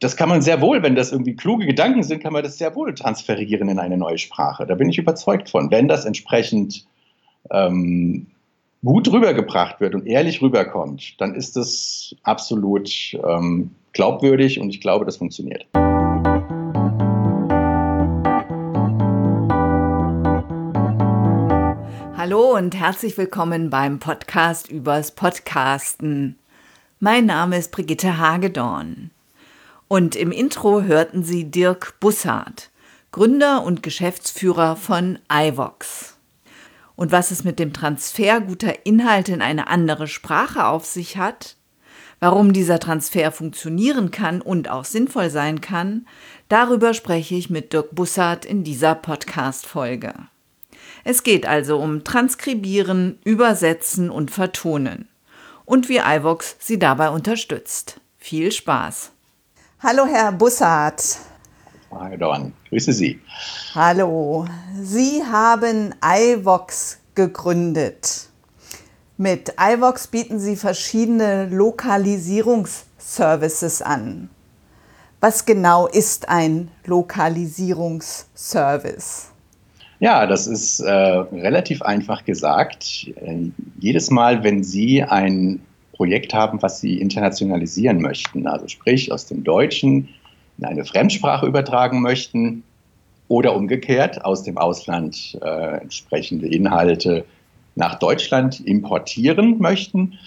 das kann man sehr wohl, wenn das irgendwie kluge Gedanken sind, kann man das sehr wohl transferieren in eine neue Sprache. Da bin ich überzeugt von. Wenn das entsprechend ähm, gut rübergebracht wird und ehrlich rüberkommt, dann ist das absolut ähm, glaubwürdig und ich glaube, das funktioniert. Hallo und herzlich willkommen beim Podcast übers Podcasten. Mein Name ist Brigitte Hagedorn. Und im Intro hörten Sie Dirk Bussard, Gründer und Geschäftsführer von iVox. Und was es mit dem Transfer guter Inhalte in eine andere Sprache auf sich hat, warum dieser Transfer funktionieren kann und auch sinnvoll sein kann, darüber spreche ich mit Dirk Bussard in dieser Podcast-Folge. Es geht also um Transkribieren, Übersetzen und Vertonen und wie iVox Sie dabei unterstützt. Viel Spaß! Hallo, Herr Bussard. Herr Dorn, grüße Sie. Hallo. Sie haben iVox gegründet. Mit iVox bieten Sie verschiedene Lokalisierungsservices an. Was genau ist ein Lokalisierungsservice? Ja, das ist äh, relativ einfach gesagt. Äh, jedes Mal, wenn Sie ein Projekt haben, was sie internationalisieren möchten, also sprich aus dem Deutschen in eine Fremdsprache übertragen möchten oder umgekehrt aus dem Ausland äh, entsprechende Inhalte nach Deutschland importieren möchten,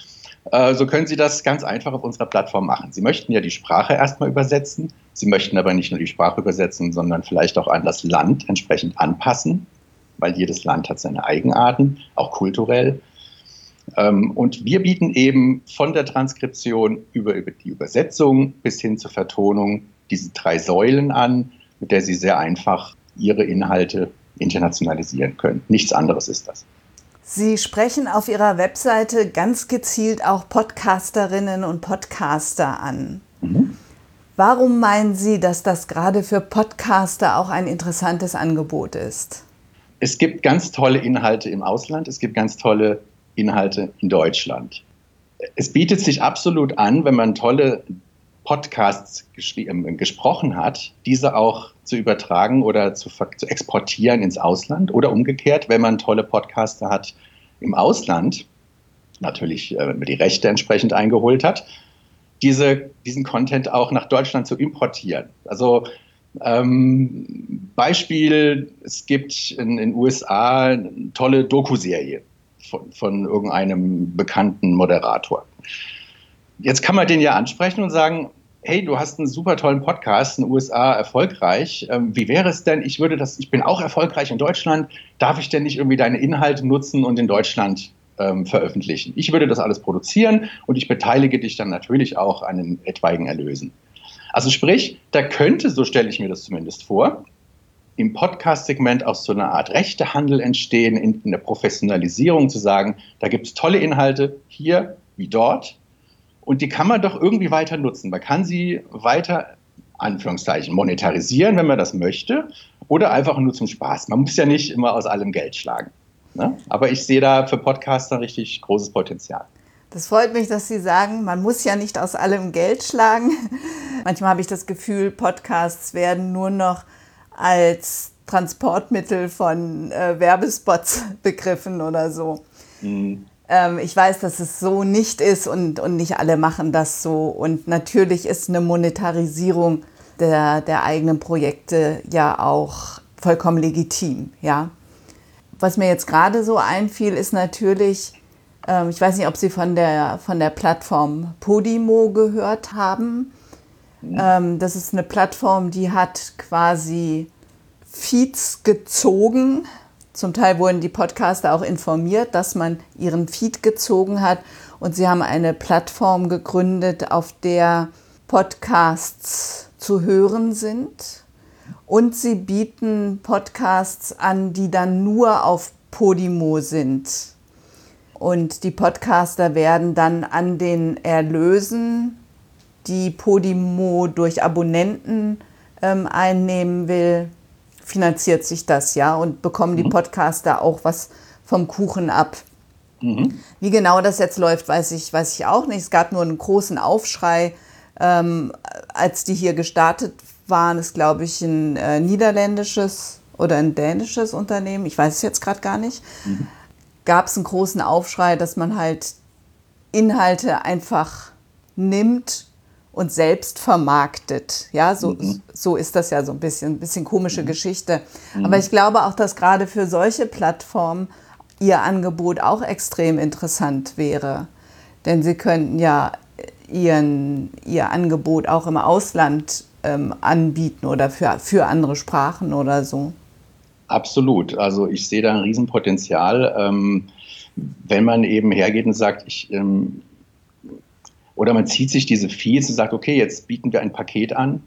äh, so können Sie das ganz einfach auf unserer Plattform machen. Sie möchten ja die Sprache erstmal übersetzen, Sie möchten aber nicht nur die Sprache übersetzen, sondern vielleicht auch an das Land entsprechend anpassen, weil jedes Land hat seine Eigenarten, auch kulturell. Ähm, und wir bieten eben von der Transkription über, über die Übersetzung bis hin zur Vertonung diese drei Säulen an, mit der Sie sehr einfach Ihre Inhalte internationalisieren können. Nichts anderes ist das. Sie sprechen auf Ihrer Webseite ganz gezielt auch Podcasterinnen und Podcaster an. Mhm. Warum meinen Sie, dass das gerade für Podcaster auch ein interessantes Angebot ist? Es gibt ganz tolle Inhalte im Ausland, es gibt ganz tolle Inhalte in Deutschland. Es bietet sich absolut an, wenn man tolle Podcasts ähm, gesprochen hat, diese auch zu übertragen oder zu, zu exportieren ins Ausland oder umgekehrt, wenn man tolle Podcaster hat im Ausland, natürlich, äh, wenn man die Rechte entsprechend eingeholt hat, diese, diesen Content auch nach Deutschland zu importieren. Also ähm, Beispiel, es gibt in den USA eine tolle Doku-Serie von, von irgendeinem bekannten Moderator. Jetzt kann man den ja ansprechen und sagen, hey, du hast einen super tollen Podcast in den USA erfolgreich. Ähm, wie wäre es denn, ich würde das, ich bin auch erfolgreich in Deutschland, darf ich denn nicht irgendwie deine Inhalte nutzen und in Deutschland ähm, veröffentlichen? Ich würde das alles produzieren und ich beteilige dich dann natürlich auch an den etwaigen Erlösen. Also sprich, da könnte, so stelle ich mir das zumindest vor, im Podcast-Segment auch so eine Art Rechtehandel entstehen, in, der Professionalisierung zu sagen, da gibt es tolle Inhalte hier wie dort und die kann man doch irgendwie weiter nutzen. Man kann sie weiter, Anführungszeichen, monetarisieren, wenn man das möchte, oder einfach nur zum Spaß. Man muss ja nicht immer aus allem Geld schlagen. Ne? Aber ich sehe da für Podcaster richtig großes Potenzial. Das freut mich, dass Sie sagen, man muss ja nicht aus allem Geld schlagen. Manchmal habe ich das Gefühl, Podcasts werden nur noch als Transportmittel von äh, Werbespots begriffen oder so. Mhm. Ähm, ich weiß, dass es so nicht ist und, und nicht alle machen das so. Und natürlich ist eine Monetarisierung der, der eigenen Projekte ja auch vollkommen legitim. Ja? Was mir jetzt gerade so einfiel, ist natürlich, ähm, ich weiß nicht, ob Sie von der, von der Plattform Podimo gehört haben. Mhm. Ähm, das ist eine Plattform, die hat quasi Feeds gezogen. Zum Teil wurden die Podcaster auch informiert, dass man ihren Feed gezogen hat. Und sie haben eine Plattform gegründet, auf der Podcasts zu hören sind. Und sie bieten Podcasts an, die dann nur auf Podimo sind. Und die Podcaster werden dann an den Erlösen, die Podimo durch Abonnenten ähm, einnehmen will, finanziert sich das ja und bekommen die mhm. Podcaster auch was vom Kuchen ab. Mhm. Wie genau das jetzt läuft, weiß ich, weiß ich auch nicht. Es gab nur einen großen Aufschrei, Ähm, als die hier gestartet waren, ist, glaube ich, ein äh, niederländisches oder ein dänisches Unternehmen, ich weiß es jetzt gerade gar nicht, mhm. gab es einen großen Aufschrei, dass man halt Inhalte einfach nimmt und selbst vermarktet. Ja, so, mhm. so ist das ja so ein bisschen, ein bisschen komische mhm. Geschichte. Mhm. Aber ich glaube auch, dass gerade für solche Plattformen ihr Angebot auch extrem interessant wäre. Denn sie könnten ja ihren, ihr Angebot auch im Ausland ähm, anbieten oder für, für andere Sprachen oder so. Absolut. Also ich sehe da ein Riesenpotenzial, ähm, wenn man eben hergeht und sagt, ich, ähm, oder man zieht sich diese Feeds und sagt, okay, jetzt bieten wir ein Paket an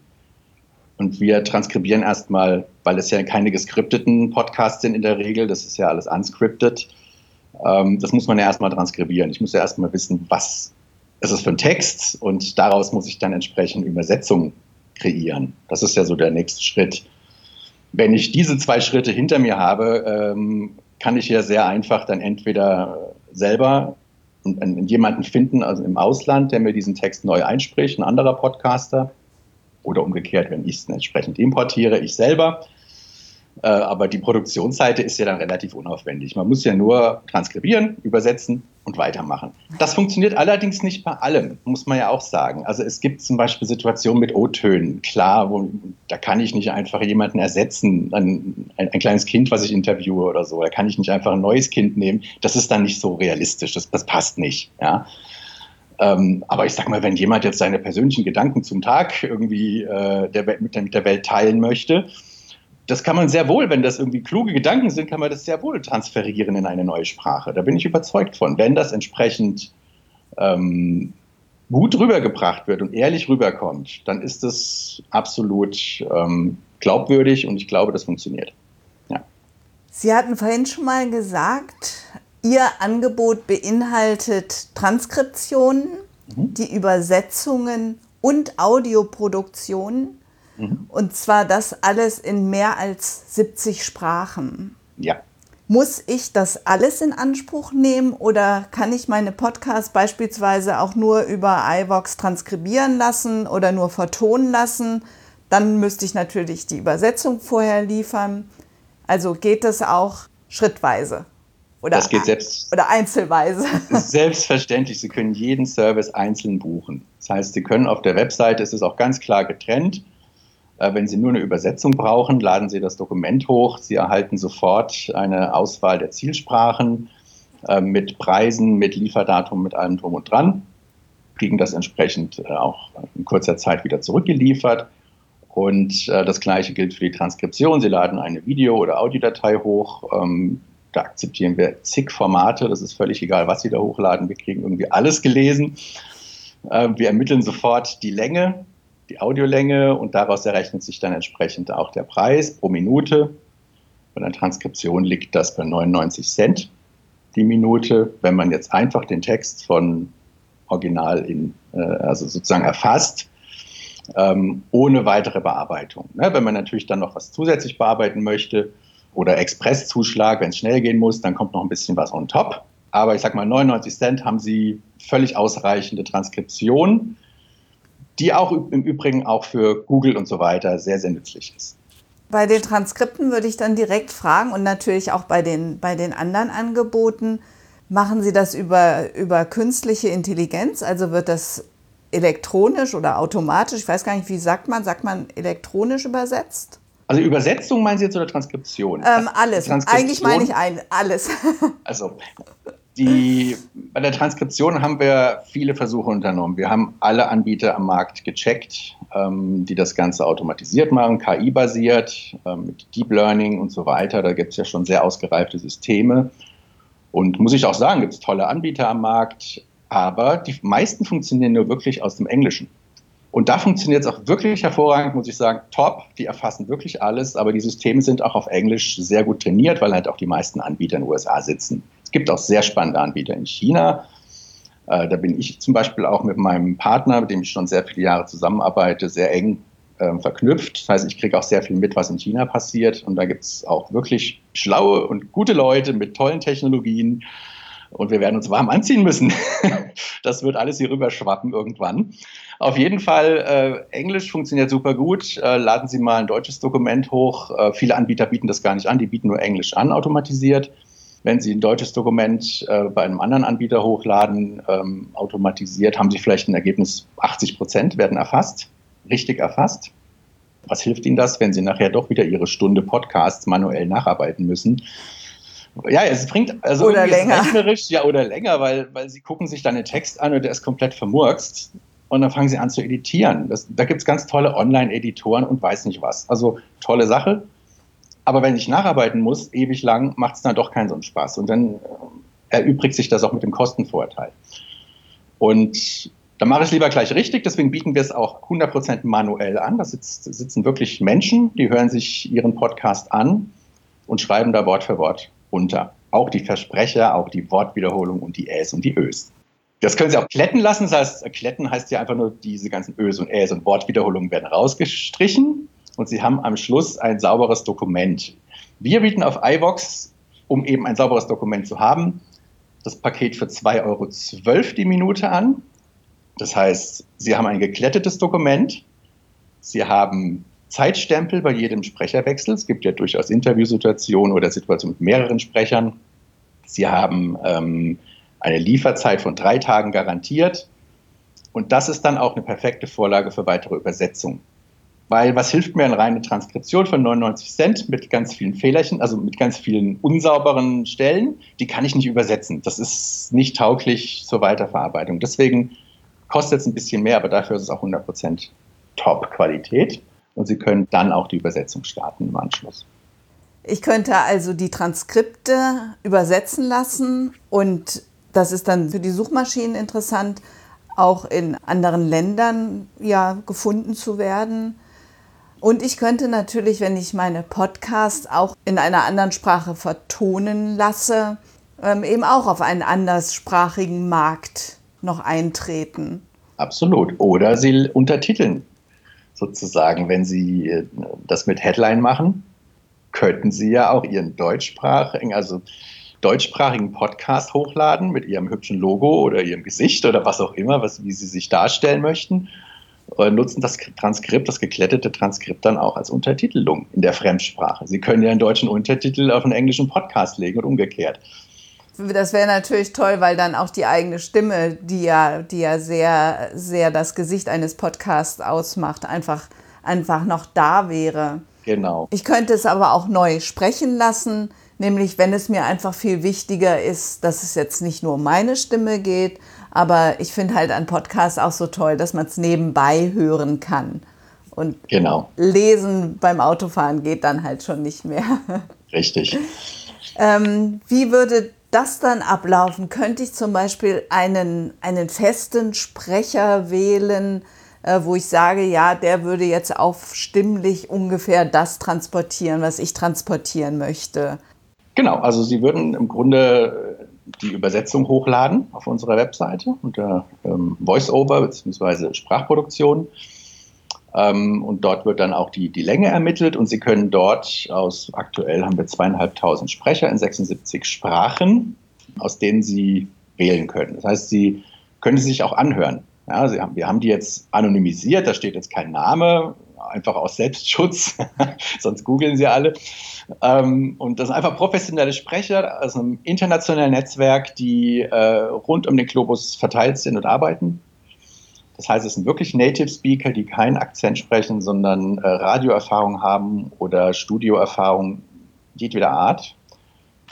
und wir transkribieren erstmal, weil es ja keine geskripteten Podcasts sind in der Regel, das ist ja alles unscripted. Ähm, das muss man ja erstmal transkribieren. Ich muss ja erstmal wissen, was ist es für ein Text und daraus muss ich dann entsprechend Übersetzungen kreieren. Das ist ja so der nächste Schritt. Wenn ich diese zwei Schritte hinter mir habe, ähm, kann ich ja sehr einfach dann entweder selber jemanden finden, also im Ausland, der mir diesen Text neu einspricht, ein anderer Podcaster. Oder umgekehrt, wenn ich es entsprechend importiere, ich selber. Äh, aber die Produktionsseite ist ja dann relativ unaufwendig. Man muss ja nur transkribieren, übersetzen und weitermachen. Das funktioniert allerdings nicht bei allem, muss man ja auch sagen. Also es gibt zum Beispiel Situationen mit O-Tönen. Klar, wo, da kann ich nicht einfach jemanden ersetzen, ein, ein, ein, kleines Kind, was ich interviewe oder so. Da kann ich nicht einfach ein neues Kind nehmen. Das ist dann nicht so realistisch. Das, das passt nicht. Ja. Ähm, aber ich sag mal, wenn jemand jetzt seine persönlichen Gedanken zum Tag irgendwie äh, der, mit, der, mit der Welt teilen möchte, das kann man sehr wohl, wenn das irgendwie kluge Gedanken sind, kann man das sehr wohl transferieren in eine neue Sprache. Da bin ich überzeugt von. Wenn das entsprechend ähm, gut rübergebracht wird und ehrlich rüberkommt, dann ist das absolut ähm, glaubwürdig und ich glaube, das funktioniert. Ja. Sie hatten vorhin schon mal gesagt, Ihr Angebot beinhaltet Transkriptionen, mhm. die Übersetzungen und Audioproduktionen. Mhm. Und zwar das alles in mehr als 70 Sprachen. Ja. Muss ich das alles in Anspruch nehmen oder kann ich meine Podcasts beispielsweise auch nur über iVox transkribieren lassen oder nur vertonen lassen? Dann müsste ich natürlich die Übersetzung vorher liefern. Also geht das auch schrittweise? Oder, das geht selbst, oder einzelweise. Selbstverständlich, Sie können jeden Service einzeln buchen. Das heißt, Sie können auf der Webseite, ist es auch ganz klar getrennt, wenn Sie nur eine Übersetzung brauchen, laden Sie das Dokument hoch. Sie erhalten sofort eine Auswahl der Zielsprachen äh, mit Preisen, mit Lieferdatum, mit allem drum und dran. Kriegen das entsprechend äh, auch in kurzer Zeit wieder zurückgeliefert. Und das Gleiche gilt für die Transkription. Sie laden eine Video- oder Audiodatei hoch. Ähm, da akzeptieren wir zig Formate. Das ist völlig egal, was Sie da hochladen. Wir kriegen irgendwie alles gelesen. Wir ermitteln sofort die Länge die Audiolänge und daraus errechnet sich dann entsprechend auch der Preis pro Minute. Bei der Transkription liegt das bei 99 Cent die Minute. Wenn man jetzt einfach den Text von Original in, äh, also sozusagen erfasst, ähm, ohne weitere Bearbeitung. Ne? Wenn man natürlich dann noch was zusätzlich bearbeiten möchte oder Expresszuschlag, wenn es schnell gehen muss, dann kommt noch ein bisschen was on top. Aber ich sage mal, 99 Cent haben Sie völlig ausreichende Transkription die auch im Übrigen auch für Google und so weiter sehr, sehr nützlich ist. Bei den Transkripten würde ich dann direkt fragen und natürlich auch bei den, bei den anderen Angeboten, machen Sie das über, über künstliche Intelligenz? Also wird das elektronisch oder automatisch, ich weiß gar nicht, wie sagt man, sagt man elektronisch übersetzt? Also Übersetzung meinen Sie jetzt oder Transkription? Ähm, alles. Transkription, Eigentlich meine ich ein, alles. also die, bei der Transkription haben wir viele Versuche unternommen. Wir haben alle Anbieter am Markt gecheckt, ähm, die das Ganze automatisiert machen, KI-basiert, ähm, mit Deep Learning und so weiter. Da gibt es ja schon sehr ausgereifte Systeme. Und muss ich auch sagen, gibt es tolle Anbieter am Markt, aber die meisten funktionieren nur wirklich aus dem Englischen. Und da funktioniert es auch wirklich hervorragend, muss ich sagen, top. Die erfassen wirklich alles, aber die Systeme sind auch auf Englisch sehr gut trainiert, weil halt auch die meisten Anbieter in den USA sitzen. Es gibt auch sehr spannende Anbieter in China. Äh, da bin ich zum Beispiel auch mit meinem Partner, mit dem ich schon sehr viele Jahre zusammenarbeite, sehr eng äh, verknüpft. Das heißt, ich kriege auch sehr viel mit, was in China passiert. Und da gibt es auch wirklich schlaue und gute Leute mit tollen Technologien. und wir werden uns warm anziehen müssen. das wird alles hier rüber schwappen irgendwann. Auf jeden Fall, äh, Englisch funktioniert super gut. Äh, laden Sie mal ein deutsches Dokument hoch. Äh, viele Anbieter bieten das gar nicht an, die bieten nur Englisch an, automatisiert. Wenn Sie ein deutsches Dokument äh, bei einem anderen Anbieter hochladen, ähm, automatisiert, haben Sie vielleicht ein Ergebnis, 80 Prozent werden erfasst, richtig erfasst. Was hilft Ihnen das, wenn Sie nachher doch wieder Ihre Stunde Podcasts manuell nacharbeiten müssen? Ja, es bringt also oder länger. rechnerisch, ja, oder länger, weil, weil sie gucken sich dann den Text an und der ist komplett vermurkst und dann fangen sie an zu editieren. Das, da gibt es ganz tolle Online-Editoren und weiß nicht was. Also tolle Sache. Aber wenn ich nacharbeiten muss, ewig lang, macht es dann doch keinen so einen Spaß. Und dann äh, erübrigt sich das auch mit dem Kostenvorteil. Und da mache ich es lieber gleich richtig, deswegen bieten wir es auch 100% manuell an. Da sitzen wirklich Menschen, die hören sich ihren Podcast an und schreiben da Wort für Wort runter. Auch die Versprecher, auch die Wortwiederholung und die Äs und die Ös. Das können Sie auch kletten lassen. Das heißt, kletten heißt ja einfach nur, diese ganzen Ös und Äs und Wortwiederholungen werden rausgestrichen und Sie haben am Schluss ein sauberes Dokument. Wir bieten auf iVox, um eben ein sauberes Dokument zu haben, das Paket für 2,12 Euro die Minute an. Das heißt, Sie haben ein geklettetes Dokument, Sie haben Zeitstempel bei jedem Sprecherwechsel. Es gibt ja durchaus Interviewsituationen oder Situationen mit mehreren Sprechern. Sie haben ähm, eine Lieferzeit von drei Tagen garantiert. Und das ist dann auch eine perfekte Vorlage für weitere Übersetzungen. Weil was hilft mir eine reine Transkription von 99 Cent mit ganz vielen Fehlerchen, also mit ganz vielen unsauberen Stellen? Die kann ich nicht übersetzen. Das ist nicht tauglich zur Weiterverarbeitung. Deswegen kostet es ein bisschen mehr, aber dafür ist es auch 100% Top-Qualität und Sie können dann auch die Übersetzung starten im Anschluss. Ich könnte also die Transkripte übersetzen lassen und das ist dann für die Suchmaschinen interessant, auch in anderen Ländern ja gefunden zu werden. Und ich könnte natürlich, wenn ich meine Podcasts auch in einer anderen Sprache vertonen lasse, ähm, eben auch auf einen anderssprachigen Markt noch eintreten. Absolut. Oder sie untertiteln sozusagen, wenn Sie äh, das mit Headline machen, könnten Sie ja auch Ihren deutschsprachigen, also deutschsprachigen Podcast hochladen mit Ihrem hübschen Logo oder Ihrem Gesicht oder was auch immer, was, wie Sie sich darstellen möchten. Und nutzen das Transkript, das geklettete Transkript dann auch als Untertitelung in der Fremdsprache. Sie können ja einen deutschen Untertitel auf einen englischen Podcast legen und umgekehrt. Das wäre natürlich toll, weil dann auch die eigene Stimme, die ja, die ja sehr, sehr das Gesicht eines Podcasts ausmacht, einfach, einfach noch da wäre. Genau. Ich könnte es aber auch neu sprechen lassen, nämlich wenn es mir einfach viel wichtiger ist, dass es jetzt nicht nur um meine Stimme geht, aber ich finde halt an Podcasts auch so toll, dass man es nebenbei hören kann. Und genau. lesen beim Autofahren geht dann halt schon nicht mehr. Richtig. ähm, wie würde das dann ablaufen? Könnte ich zum Beispiel einen, einen festen Sprecher wählen, äh, wo ich sage, ja, der würde jetzt auf stimmlich ungefähr das transportieren, was ich transportieren möchte? Genau, also Sie würden im Grunde die Übersetzung hochladen auf unserer Webseite unter ähm, VoiceOver bzw. Sprachproduktion. Ähm, und dort wird dann auch die, die Länge ermittelt und Sie können dort aus, aktuell haben wir zweieinhalbtausend Sprecher in 76 Sprachen, aus denen Sie wählen können. Das heißt, Sie können sie sich auch anhören. Ja, haben, wir haben die jetzt anonymisiert, da steht jetzt kein Name, einfach aus Selbstschutz, sonst googeln sie alle. Ähm, und das sind einfach professionelle Sprecher aus einem internationalen Netzwerk, die äh, rund um den Globus verteilt sind und arbeiten. Das heißt, es sind wirklich Native Speaker, die keinen Akzent sprechen, sondern äh, Radioerfahrung haben oder Studioerfahrung jedweder Art.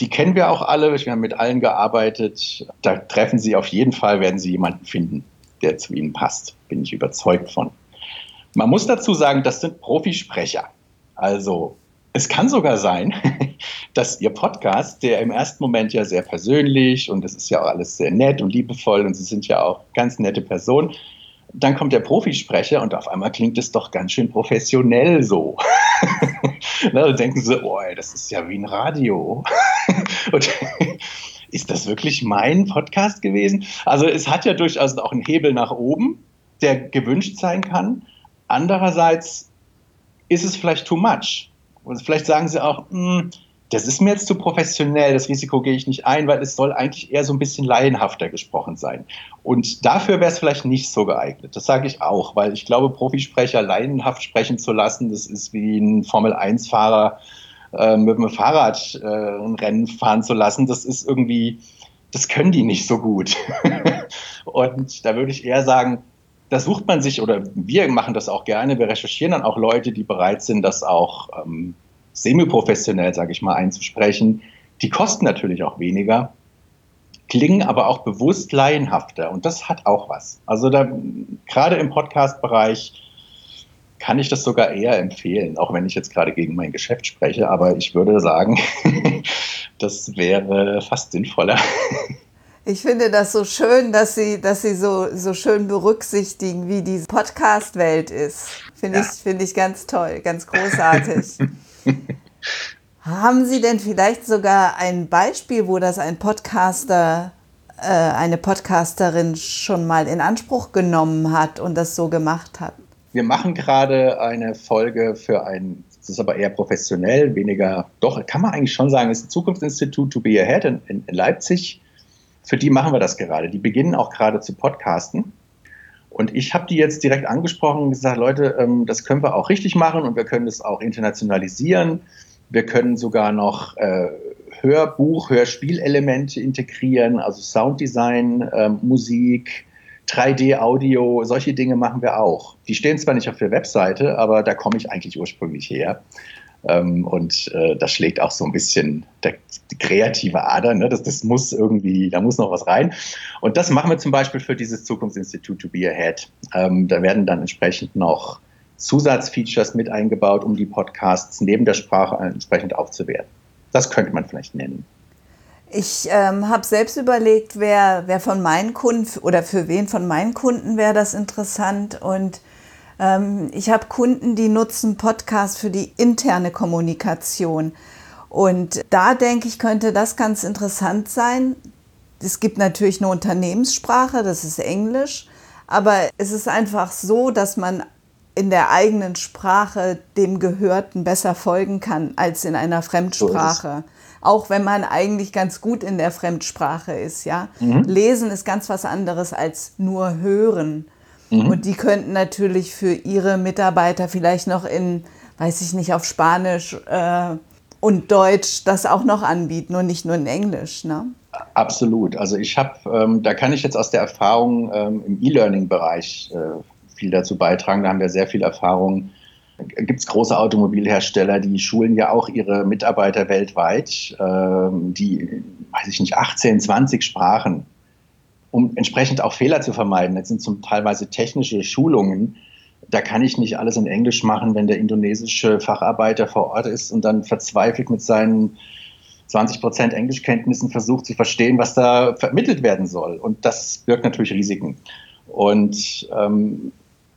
Die kennen wir auch alle, wir haben mit allen gearbeitet. Da treffen Sie auf jeden Fall, werden Sie jemanden finden, der zu Ihnen passt. Bin ich überzeugt von. Man muss dazu sagen, das sind Profisprecher. Also es kann sogar sein, dass Ihr Podcast, der im ersten Moment ja sehr persönlich und es ist ja auch alles sehr nett und liebevoll und Sie sind ja auch ganz nette Personen, dann kommt der Profisprecher und auf einmal klingt es doch ganz schön professionell so. dann denken sie, oh, das ist ja wie ein Radio. und ist das wirklich mein Podcast gewesen? Also es hat ja durchaus auch einen Hebel nach oben, der gewünscht sein kann. Andererseits ist es vielleicht too much. Und vielleicht sagen sie auch, hm, das ist mir jetzt zu professionell, das Risiko gehe ich nicht ein, weil es soll eigentlich eher so ein bisschen laienhafter gesprochen sein. Und dafür wäre es vielleicht nicht so geeignet. Das sage ich auch, weil ich glaube, Profisprecher laienhaft sprechen zu lassen, das ist wie ein Formel-1-Fahrer äh, mit dem Fahrrad äh, ein Rennen fahren zu lassen. Das ist irgendwie, das können die nicht so gut. Und da würde ich eher sagen, da sucht man sich, oder wir machen das auch gerne, wir recherchieren dann auch Leute, die bereit sind, das auch ähm, semi-professionell, sage ich mal, einzusprechen. Die kosten natürlich auch weniger, klingen aber auch bewusst laienhafter und das hat auch was. Also da gerade im Podcast-Bereich kann ich das sogar eher empfehlen, auch wenn ich jetzt gerade gegen mein Geschäft spreche, aber ich würde sagen, das wäre fast sinnvoller. Ich finde das so schön, dass Sie, dass Sie so, so schön berücksichtigen, wie diese Podcast-Welt ist. Finde ja. ich, find ich ganz toll, ganz großartig. Haben Sie denn vielleicht sogar ein Beispiel, wo das ein Podcaster, äh, eine Podcasterin schon mal in Anspruch genommen hat und das so gemacht hat? Wir machen gerade eine Folge für ein, das ist aber eher professionell, weniger, doch, kann man eigentlich schon sagen, es ist ein Zukunftsinstitut To Be Ahead in, in, in Leipzig. Für die machen wir das gerade. Die beginnen auch gerade zu podcasten. Und ich habe die jetzt direkt angesprochen und gesagt, Leute, ähm, das können wir auch richtig machen und wir können es auch internationalisieren. Wir können sogar noch äh, Hörbuch, Hörspielelemente integrieren, also Sounddesign, äh, Musik, 3D-Audio, solche Dinge machen wir auch. Die stehen zwar nicht auf der Webseite, aber da komme ich eigentlich ursprünglich her. Ähm, und äh, das schlägt auch so ein bisschen der, die kreative Ader. Ne? Das, das muss irgendwie, da muss noch was rein. Und das machen wir zum Beispiel für dieses Zukunftsinstitut To Be Ahead. Ähm, da werden dann entsprechend noch Zusatzfeatures mit eingebaut, um die Podcasts neben der Sprache entsprechend aufzuwerten. Das könnte man vielleicht nennen. Ich ähm, habe selbst überlegt, wer, wer von meinen Kunden oder für wen von meinen Kunden wäre das interessant. Und ich habe Kunden, die nutzen Podcasts für die interne Kommunikation. Und da denke ich, könnte das ganz interessant sein. Es gibt natürlich eine Unternehmenssprache, das ist Englisch. Aber es ist einfach so, dass man in der eigenen Sprache dem Gehörten besser folgen kann als in einer Fremdsprache. So auch wenn man eigentlich ganz gut in der Fremdsprache ist, ja. Mhm. Lesen ist ganz was anderes als nur hören. Mhm. Und die könnten natürlich für ihre Mitarbeiter vielleicht noch in, weiß ich nicht, auf Spanisch äh, und Deutsch das auch noch anbieten und nicht nur in Englisch, ne? Absolut. Also ich habe, ähm, da kann ich jetzt aus der Erfahrung ähm, im E-Learning-Bereich äh, viel dazu beitragen. Da haben wir sehr viel Erfahrung. Gibt es große Automobilhersteller, die schulen ja auch ihre Mitarbeiter weltweit, ähm, die, weiß ich nicht, 18, 20 Sprachen, um entsprechend auch Fehler zu vermeiden. Das sind zum teilweise technische Schulungen. Da kann ich nicht alles in Englisch machen, wenn der indonesische Facharbeiter vor Ort ist und dann verzweifelt mit seinen 20 Prozent Englischkenntnissen versucht zu verstehen, was da vermittelt werden soll. Und das birgt natürlich Risiken. Und ähm,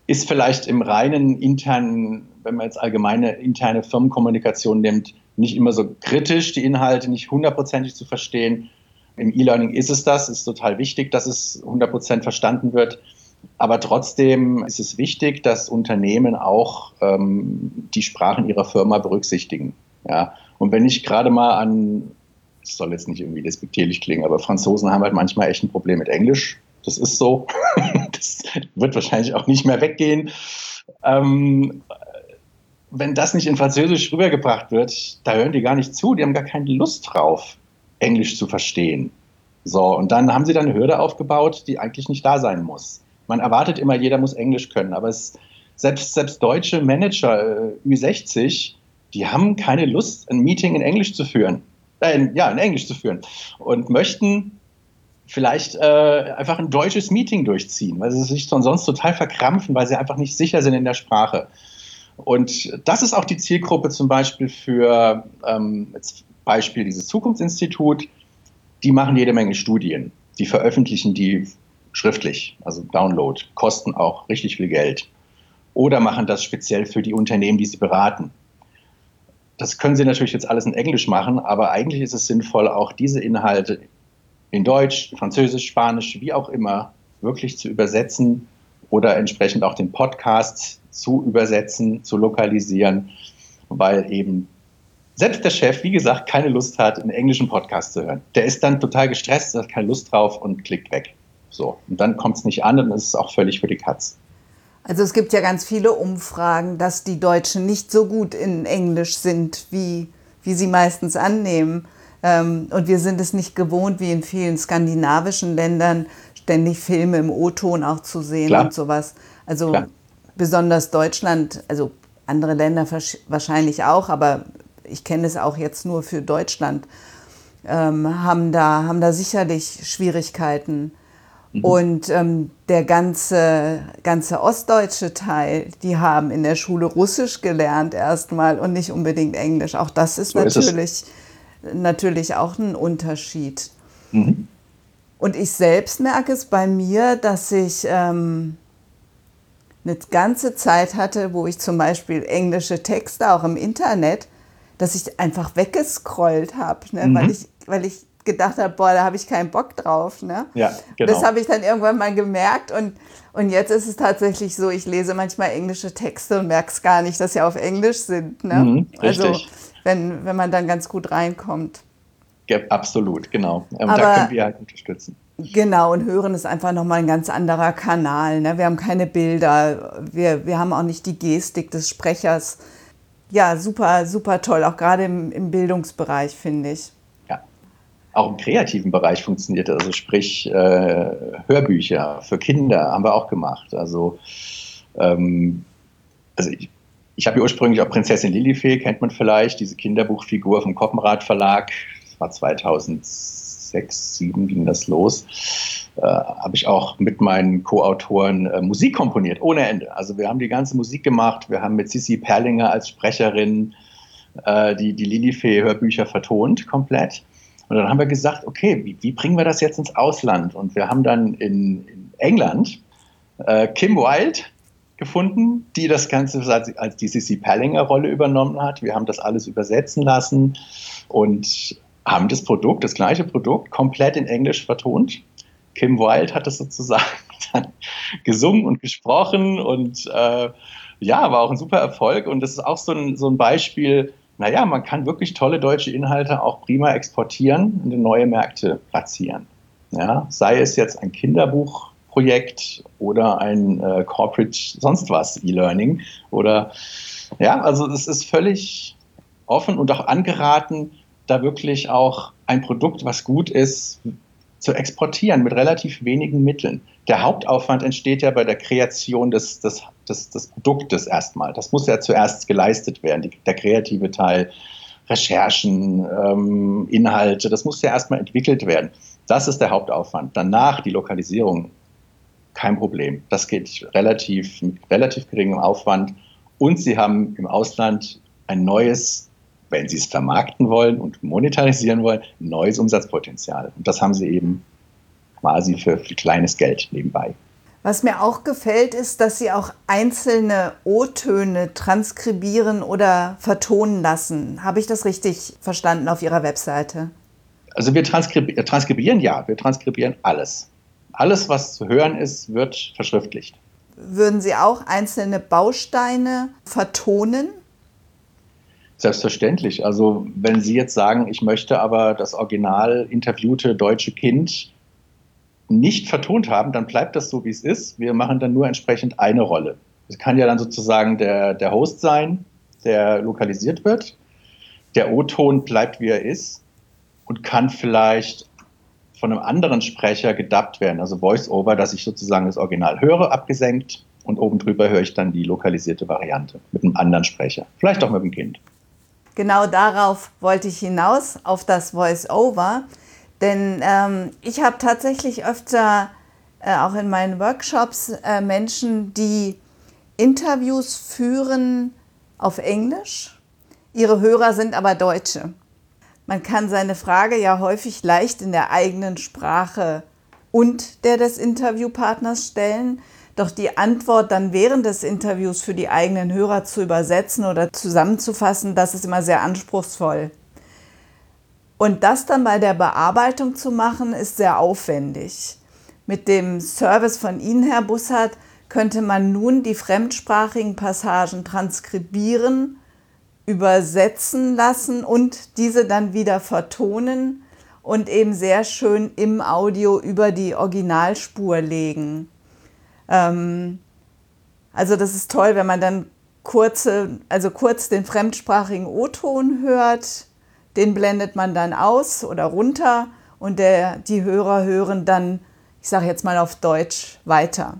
ist vielleicht im reinen internen, wenn man jetzt allgemeine interne Firmenkommunikation nimmt, nicht immer so kritisch, die Inhalte nicht hundertprozentig zu verstehen. Im E-Learning ist es das, ist total wichtig, dass es hundertprozentig verstanden wird. Aber trotzdem ist es wichtig, dass Unternehmen auch ähm, die Sprachen ihrer Firma berücksichtigen. Ja? Und wenn ich gerade mal an, es soll jetzt nicht irgendwie despektierlich klingen, aber Franzosen haben halt manchmal echt ein Problem mit Englisch. Das ist so. das wird wahrscheinlich auch nicht mehr weggehen. Ähm, wenn das nicht in Französisch rübergebracht wird, da hören die gar nicht zu. Die haben gar keine Lust drauf, Englisch zu verstehen. So, und dann haben sie dann eine Hürde aufgebaut, die eigentlich nicht da sein muss. Man erwartet immer, jeder muss Englisch können, aber es, selbst, selbst deutsche Manager, äh, Ü60, die haben keine Lust, ein Meeting in Englisch zu führen. Äh, ja, in Englisch zu führen. Und möchten vielleicht äh, einfach ein deutsches Meeting durchziehen, weil sie sich sonst total verkrampfen, weil sie einfach nicht sicher sind in der Sprache. Und das ist auch die Zielgruppe zum Beispiel für, ähm, jetzt Beispiel dieses Zukunftsinstitut, die machen jede Menge Studien, die veröffentlichen die schriftlich, also Download, kosten auch richtig viel Geld. Oder machen das speziell für die Unternehmen, die sie beraten. Das können sie natürlich jetzt alles in Englisch machen, aber eigentlich ist es sinnvoll, auch diese Inhalte in Deutsch, Französisch, Spanisch, wie auch immer, wirklich zu übersetzen oder entsprechend auch den Podcast zu übersetzen, zu lokalisieren, weil eben selbst der Chef, wie gesagt, keine Lust hat, einen englischen Podcast zu hören. Der ist dann total gestresst, hat keine Lust drauf und klickt weg. So. Und dann kommt es nicht an und es ist auch völlig für die Katz. Also es gibt ja ganz viele Umfragen, dass die Deutschen nicht so gut in Englisch sind, wie, wie sie meistens annehmen. Ähm, und wir sind es nicht gewohnt, wie in vielen skandinavischen Ländern, ständig Filme im O-Ton auch zu sehen Klar. und sowas. Also Klar. besonders Deutschland, also andere Länder wahrscheinlich auch, aber ich kenne es auch jetzt nur für Deutschland, ähm, haben, da, haben da sicherlich Schwierigkeiten. Mhm. Und ähm, der ganze, ganze ostdeutsche Teil, die haben in der Schule Russisch gelernt erstmal und nicht unbedingt Englisch. Auch das ist so natürlich, ist natürlich auch ein Unterschied. Mhm. Und ich selbst merke es bei mir, dass ich ähm, eine ganze Zeit hatte, wo ich zum Beispiel englische Texte auch im Internet dass ich einfach weggescrollt habe, ne? mhm. weil, ich, weil ich gedacht habe, boah, da habe ich keinen Bock drauf. Ne? Ja, genau. Das habe ich dann irgendwann mal gemerkt und, und jetzt ist es tatsächlich so, ich lese manchmal englische Texte und merke es gar nicht, dass sie auf Englisch sind. Ne? Mhm, also wenn, wenn man dann ganz gut reinkommt. Ja, absolut, genau. Und Aber, da können wir halt unterstützen. Genau, und hören ist einfach nochmal ein ganz anderer Kanal. Ne? Wir haben keine Bilder, wir, wir haben auch nicht die Gestik des Sprechers ja, super, super toll, auch gerade im, im Bildungsbereich, finde ich. Ja, auch im kreativen Bereich funktioniert das. Also sprich, äh, Hörbücher für Kinder haben wir auch gemacht. Also, ähm, also ich, ich habe ja ursprünglich auch Prinzessin Lilifee, kennt man vielleicht, diese Kinderbuchfigur vom Koppenrad Verlag. Das war 2006, 2007 ging das los äh, habe ich auch mit meinen Co-Autoren äh, Musik komponiert, ohne Ende. Also wir haben die ganze Musik gemacht. Wir haben mit Sissi Perlinger als Sprecherin äh, die, die Lilifee-Hörbücher vertont komplett. Und dann haben wir gesagt, okay, wie, wie, bringen wir das jetzt ins Ausland? Und wir haben dann in, in England äh, Kim Wilde gefunden, die das Ganze als, als die Sissy Perlinger-Rolle übernommen hat. Wir haben das alles übersetzen lassen und haben das Produkt, das gleiche Produkt, komplett in Englisch vertont Kim Wilde hat das sozusagen dann gesungen und gesprochen und äh, ja, war auch ein super Erfolg und das ist auch so ein, so ein Beispiel, naja, man kann wirklich tolle deutsche Inhalte auch prima exportieren und in neue Märkte platzieren. Ja, sei es jetzt ein Kinderbuchprojekt oder ein äh, Corporate sonst was E-Learning oder ja, also es ist völlig offen und auch angeraten, da wirklich auch ein Produkt, was gut ist, zu exportieren mit relativ wenigen Mitteln. Der Hauptaufwand entsteht ja bei der Kreation des, des, des, des Produktes erstmal. Das muss ja zuerst geleistet werden, die, der kreative Teil, Recherchen, ähm, Inhalte, das muss ja erstmal entwickelt werden. Das ist der Hauptaufwand. Danach die Lokalisierung, kein Problem. Das geht relativ mit relativ geringem Aufwand. Und Sie haben im Ausland ein neues wenn sie es vermarkten wollen und monetarisieren wollen, neues Umsatzpotenzial. Und das haben sie eben quasi für, für kleines Geld nebenbei. Was mir auch gefällt, ist, dass Sie auch einzelne O-Töne transkribieren oder vertonen lassen. Habe ich das richtig verstanden auf Ihrer Webseite? Also wir transkribieren, transkribieren ja, wir transkribieren alles. Alles, was zu hören ist, wird verschriftlicht. Würden Sie auch einzelne Bausteine vertonen? Selbstverständlich. Also wenn Sie jetzt sagen, ich möchte aber das original interviewte deutsche Kind nicht vertont haben, dann bleibt das so, wie es ist. Wir machen dann nur entsprechend eine Rolle. Es kann ja dann sozusagen der, der Host sein, der lokalisiert wird. Der O-Ton bleibt, wie er ist und kann vielleicht von einem anderen Sprecher gedubbt werden, also Voice-Over, dass ich sozusagen das Original höre, abgesenkt und oben drüber höre ich dann die lokalisierte Variante mit einem anderen Sprecher, vielleicht auch mit dem Kind. Genau darauf wollte ich hinaus, auf das Voice-Over. Denn ähm, ich habe tatsächlich öfter äh, auch in meinen Workshops äh, Menschen, die Interviews führen auf Englisch. Ihre Hörer sind aber Deutsche. Man kann seine Frage ja häufig leicht in der eigenen Sprache und der des Interviewpartners stellen. Doch die Antwort dann während des Interviews für die eigenen Hörer zu übersetzen oder zusammenzufassen, das ist immer sehr anspruchsvoll. Und das dann bei der Bearbeitung zu machen, ist sehr aufwendig. Mit dem Service von Ihnen, Herr Bussard, könnte man nun die fremdsprachigen Passagen transkribieren übersetzen lassen und diese dann wieder vertonen und eben sehr schön im Audio über die Originalspur legen. Ähm, also das ist toll, wenn man dann kurze, also kurz den fremdsprachigen O-Ton hört, den blendet man dann aus oder runter und der, die Hörer hören dann, ich sage jetzt mal auf Deutsch, weiter.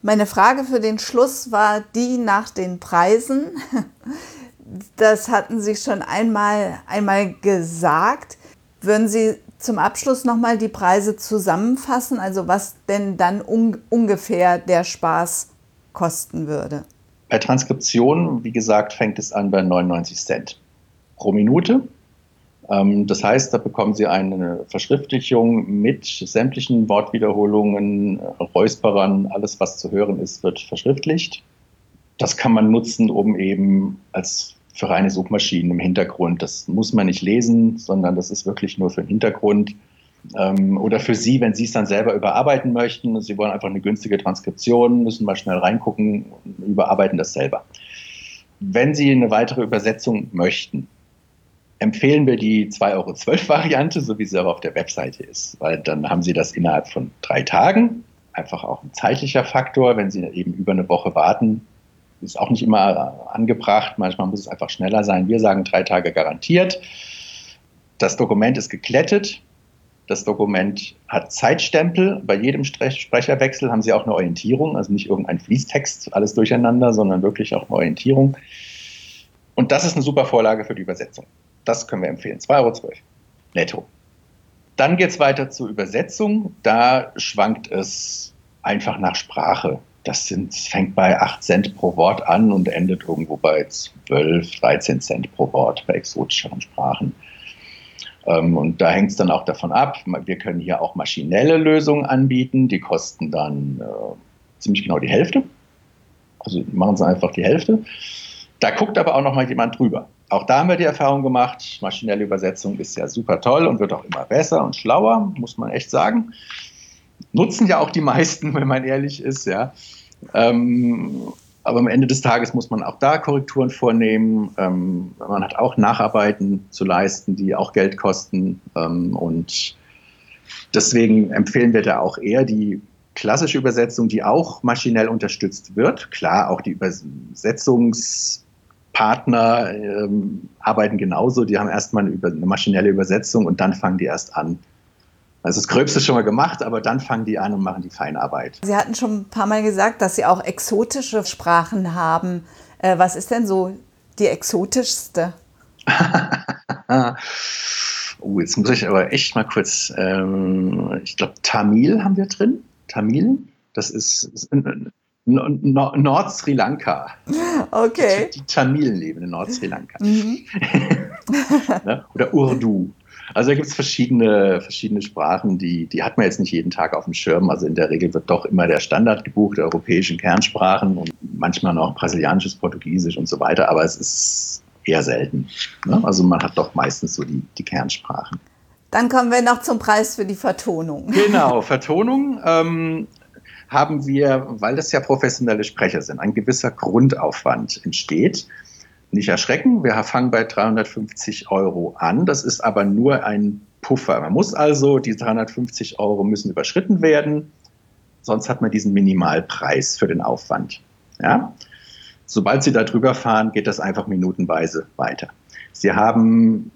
Meine Frage für den Schluss war die nach den Preisen. Das hatten Sie schon einmal, einmal gesagt. Würden Sie zum Abschluss nochmal die Preise zusammenfassen, also was denn dann un ungefähr der Spaß kosten würde? Bei Transkription, wie gesagt, fängt es an bei 99 Cent pro Minute. Ähm, das heißt, da bekommen Sie eine Verschriftlichung mit sämtlichen Wortwiederholungen, Räusperern, alles, was zu hören ist, wird verschriftlicht. Das kann man nutzen, um eben als für reine Suchmaschinen im Hintergrund. Das muss man nicht lesen, sondern das ist wirklich nur für den Hintergrund. Ähm, oder für Sie, wenn Sie es dann selber überarbeiten möchten. Sie wollen einfach eine günstige Transkription, müssen mal schnell reingucken, überarbeiten das selber. Wenn Sie eine weitere Übersetzung möchten, empfehlen wir die 2,12 Euro Variante, so wie sie aber auf der Webseite ist, weil dann haben Sie das innerhalb von drei Tagen. Einfach auch ein zeitlicher Faktor. Wenn Sie eben über eine Woche warten, ist auch nicht immer angebracht. Manchmal muss es einfach schneller sein. Wir sagen drei Tage garantiert. Das Dokument ist geklettet. Das Dokument hat Zeitstempel. Bei jedem Sprecherwechsel haben Sie auch eine Orientierung, also nicht irgendein Fließtext, alles durcheinander, sondern wirklich auch eine Orientierung. Und das ist eine super Vorlage für die Übersetzung. Das können wir empfehlen. 2,12 Euro netto. Dann geht es weiter zur Übersetzung. Da schwankt es einfach nach Sprache. Das, sind, fängt bei 8 Cent pro Wort an und endet irgendwo bei 12, 13 Cent pro Wort bei exotischeren Sprachen. Ähm, und da hängt es dann auch davon ab. Wir können hier auch maschinelle Lösungen anbieten. Die kosten dann äh, ziemlich genau die Hälfte. Also machen sie einfach die Hälfte. Da guckt aber auch noch mal jemand drüber. Auch da haben wir die Erfahrung gemacht, maschinelle Übersetzung ist ja super toll und wird auch immer besser und schlauer, muss man echt sagen. Nutzen ja auch die meisten, wenn man ehrlich ist, ja. Ähm, aber am Ende des Tages muss man auch da Korrekturen vornehmen. Ähm, man hat auch Nacharbeiten zu leisten, die auch Geld kosten. Ähm, und deswegen empfehlen wir da auch eher die klassische Übersetzung, die auch maschinell unterstützt wird. Klar, auch die Übersetzungs- Partner ähm, arbeiten genauso. Die haben erstmal eine, eine, maschinelle Übersetzung und dann fangen die erst an. Also das Gröbste ist schon mal gemacht, aber dann fangen die an und machen die Feinarbeit. Sie hatten schon ein paar Mal gesagt, dass Sie auch exotische Sprachen haben. Äh, was ist denn so die exotischste? oh, jetzt muss ich aber echt mal kurz, ähm, ich glaube, Tamil haben wir drin. Tamil, das ist, ist Nord-Sri Lanka. Okay. Die, die Tamilen leben in Nord-Sri Lanka. Mhm. Ne? Oder Urdu. Also da gibt es verschiedene, verschiedene Sprachen, die, die hat man jetzt nicht jeden Tag auf dem Schirm. Also in der Regel wird doch immer der Standard gebucht, der europäischen Kernsprachen und manchmal noch brasilianisches, Portugiesisch und so weiter, aber es ist eher selten. Ne? Also man hat doch meistens so die, die Kernsprachen. Dann kommen wir noch zum Preis für die Vertonung. Genau, Vertonung. Ähm, haben wir, weil das ja professionelle Sprecher sind, ein gewisser Grundaufwand entsteht. Nicht erschrecken, wir fangen bei 350 Euro an. Das ist aber nur ein Puffer. Man muss also, die 350 Euro müssen überschritten werden, sonst hat man diesen Minimalpreis für den Aufwand. Ja? Sobald Sie da drüber fahren, geht das einfach minutenweise weiter. Sie haben,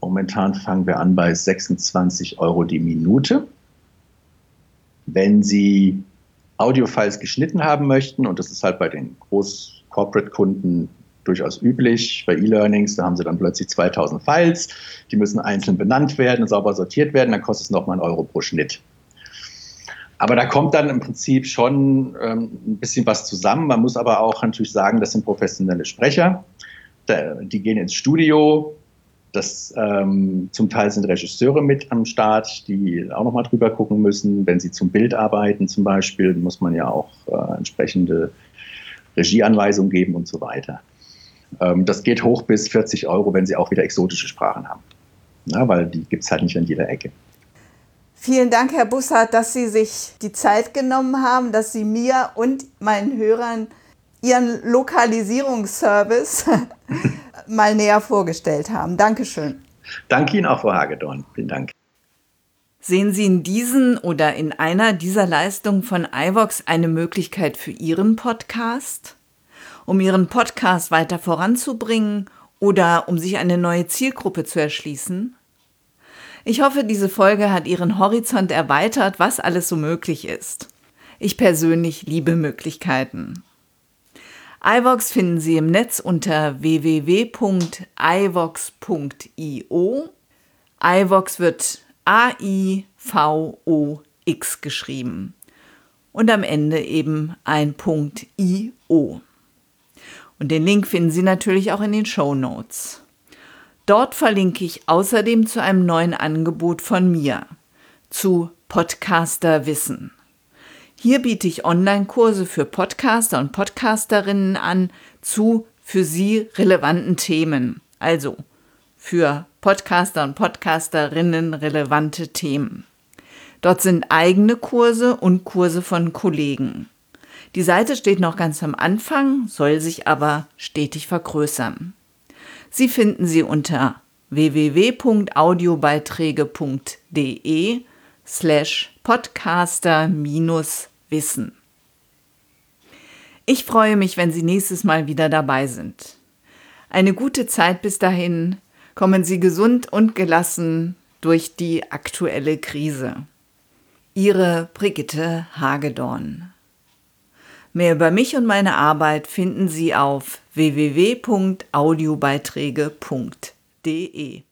momentan fangen wir an bei 26 Euro die Minute. Wenn Sie Audiofiles geschnitten haben möchten, und das ist halt bei den Groß-Corporate-Kunden durchaus üblich, bei E-Learnings, da haben sie dann plötzlich 2000 Files, die müssen einzeln benannt werden, sauber sortiert werden, dann kostet es nochmal einen Euro pro Schnitt. Aber da kommt dann im Prinzip schon ähm, ein bisschen was zusammen. Man muss aber auch natürlich sagen, das sind professionelle Sprecher. die gehen ins Studio, das, ähm, zum Teil sind Regisseure mit am Start, die auch nochmal drüber gucken müssen. Wenn sie zum Bild arbeiten zum Beispiel, muss man ja auch äh, entsprechende Regieanweisungen geben und so weiter. Ähm, das geht hoch bis 40 Euro, wenn sie auch wieder exotische Sprachen haben. Ja, weil die gibt es halt nicht an jeder Ecke. Vielen Dank, Herr Bussard, dass Sie sich die Zeit genommen haben, dass Sie mir und meinen Hörern Ihren Lokalisierungsservice mal näher vorgestellt haben. Dankeschön. Danke Ihnen auch, Frau Hagedorn. Vielen Dank. Sehen Sie in diesen oder in einer dieser Leistungen von iVox eine Möglichkeit für Ihren Podcast? Um Ihren Podcast weiter voranzubringen oder um sich eine neue Zielgruppe zu erschließen? Ich hoffe, diese Folge hat Ihren Horizont erweitert, was alles so möglich ist. Ich persönlich liebe Möglichkeiten. iVox finden Sie im Netz unter www.ivox.io. iVox wird A-I-V-O-X geschrieben. Und am Ende eben ein Punkt I-O. Und den Link finden Sie natürlich auch in den Show Notes. Dort verlinke ich außerdem zu einem neuen Angebot von mir, zu Podcaster Wissen. Hier biete ich Online-Kurse für Podcaster und Podcasterinnen an zu für sie relevanten Themen. Also für Podcaster und Podcasterinnen relevante Themen. Dort sind eigene Kurse und Kurse von Kollegen. Die Seite steht noch ganz am Anfang, soll sich aber stetig vergrößern. Sie finden sie unter www.audiobeiträge.de slash podcaster-wissen. Ich freue mich, wenn Sie nächstes Mal wieder dabei sind. Eine gute Zeit bis dahin kommen Sie gesund und gelassen durch die aktuelle Krise. Ihre Brigitte Hagedorn. Mehr über mich und meine Arbeit finden Sie auf www.audiobeiträge.de.